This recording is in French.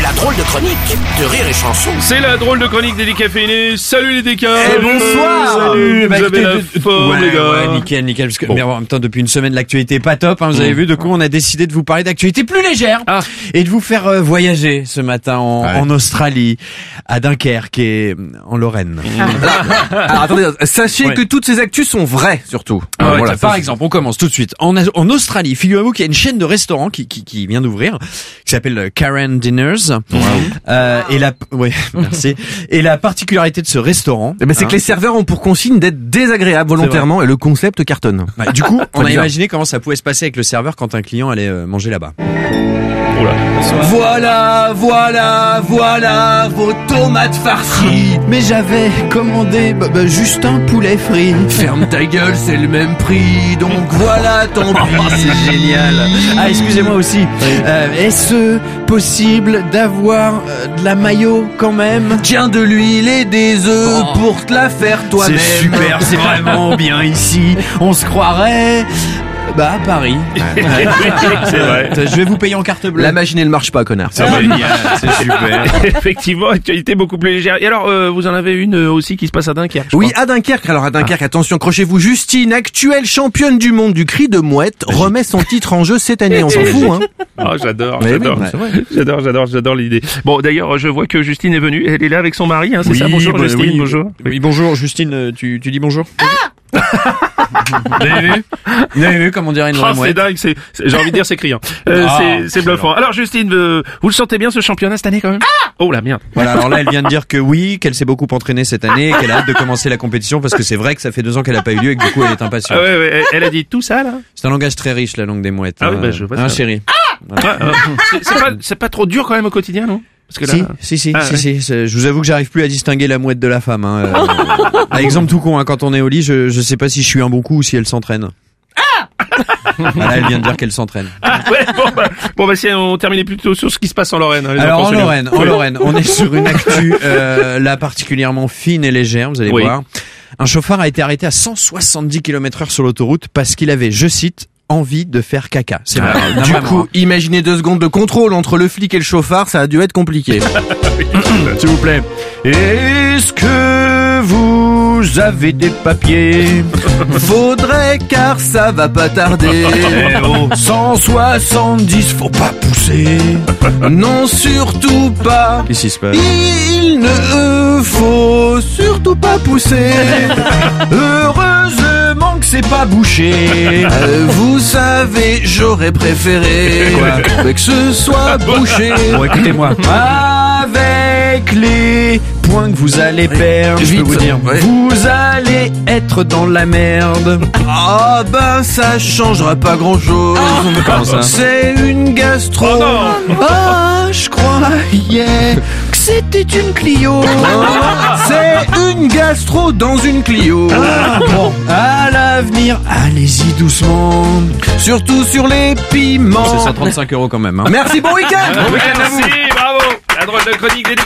La drôle de chronique de Rire et Chanson. C'est la drôle de chronique des décaféinés. Salut les décas Eh, bonsoir Salut, Bah, vous avez écoutez, la de- forme ouais, les gars ouais, nickel, nickel. Parce que, Bon. mais en même temps, depuis une semaine, l'actualité est pas top. Hein, vous avez vu, de coup, on a décidé de vous parler d'actualité plus légère Ah. et de vous faire euh, voyager ce matin en, en Australie, à Dunkerque et euh, en Lorraine. Alors attendez, sachez Ouais. que toutes ces actus sont vraies surtout. Ah ouais, Voilà, tiens, par exemple, on commence tout de suite. En, en Australie, figurez-vous qu'il y a une chaîne de restaurants qui, qui, qui vient d'ouvrir, qui s'appelle euh, Karen Dinners. Euh, et la, ouais, merci. Et la particularité de ce restaurant, Eh ben, c'est hein, que les serveurs ont pour consigne d'être désagréables volontairement et le concept cartonne. ouais, du coup, on a bizarre. imaginé comment ça pouvait se passer avec le serveur quand un client allait euh, manger là-bas. Oula. Voilà, voilà, voilà vos tomates farcies. Mais j'avais commandé bah, bah, juste un poulet frit. Ferme ta gueule, c'est le même prix, donc voilà, tant pis. C'est génial. Ah, excusez-moi aussi. Euh, Est-ce possible d'avoir euh, de la mayo quand même? Tiens de l'huile et des œufs Oh. pour te la faire toi-même. C'est super, c'est vraiment bien ici. On se croirait. Bah, à Paris. c'est vrai. Je vais vous payer en carte bleue. La machine elle marche pas, connard. C'est génial, c'est super. Effectivement, actualité beaucoup plus légère. Et alors, euh, vous en avez une euh, aussi qui se passe à Dunkerque. je Oui, crois. à Dunkerque. Alors à Dunkerque, attention, crochez-vous. Justine, actuelle championne du monde du cri de mouette, remet son titre en jeu cette année. On s'en fout, hein. Ah, j'adore, oui, j'adore, j'adore, j'adore, j'adore l'idée. Bon, d'ailleurs, je vois que Justine est venue. Elle est là avec son mari, hein, c'est ça? Bonjour bah, Justine, oui. bonjour. Oui, bonjour, Justine, euh, tu, tu dis bonjour? Vous avez vu Vous avez vu comme on dirait une Ah, c'est dingue, c'est, j'ai envie de dire c'est criant. Euh, Ah, c'est, c'est bluffant. Alors Justine, euh, vous le sentez bien ce championnat cette année quand même? Oh la merde. Voilà, alors là, elle vient de dire que oui, qu'elle s'est beaucoup entraînée cette année, et qu'elle a hâte de commencer la compétition parce que c'est vrai que ça fait deux ans qu'elle n'a pas eu lieu et que du coup, elle est impatiente. Ah ouais, ouais, elle- a dit tout ça là? C'est un langage très riche, la langue des mouettes. Ah oui, hein. bah, je vois Hein, ça. chérie Ouais, euh, c'est, c'est pas, c'est pas trop dur quand même au quotidien, non? Parce que là, Si, si, si, Ah, si, ouais. si, Je vous avoue que j'arrive plus à distinguer la mouette de la femme. Hein. Euh, par exemple tout con, hein, quand on est au lit, je, je sais pas si je suis un bon coup ou si elle s'entraîne. Voilà, elle vient de dire qu'elle s'entraîne. Ah, ouais, bon, bah, bon, bah, si on terminait plutôt sur ce qui se passe en Lorraine. hein, Alors en. Lorraine, en. Lorraine, on est sur une actu euh, là particulièrement fine et légère, vous allez Oui. voir. Un chauffard a été arrêté à 170 km/h sur l'autoroute parce qu'il avait, je cite, envie de faire caca. C'est vrai. Non, Du vraiment, coup, imaginez deux secondes de contrôle entre le flic et le chauffard, ça a dû être compliqué. s'il vous plaît. Est-ce que vous avez des papiers? Faudrait car ça va pas tarder. Eh oh, 170, faut pas pousser. Non, surtout pas. Qu'est-ce qui se passe? Il ne faut surtout pas pousser. Heureusement que c'est pas bouché. Euh, vous savez, j'aurais préféré que ce soit bouché. Bon, écoutez-moi. Avec les points que vous allez perdre, je peux vous dire, ouais. vous allez être dans la merde. Ah ben ça changera pas grand chose. Ça C'est une gastro. Oh non Ah, je croyais que c'était une Clio. C'est dans une Clio. Ah, bon, à l'avenir, allez-y doucement. Surtout sur les C'est piments. 135 euros quand même. Hein. Merci, bon week-end. Bon week-end à vous. Merci, bravo. La drôle de chronique des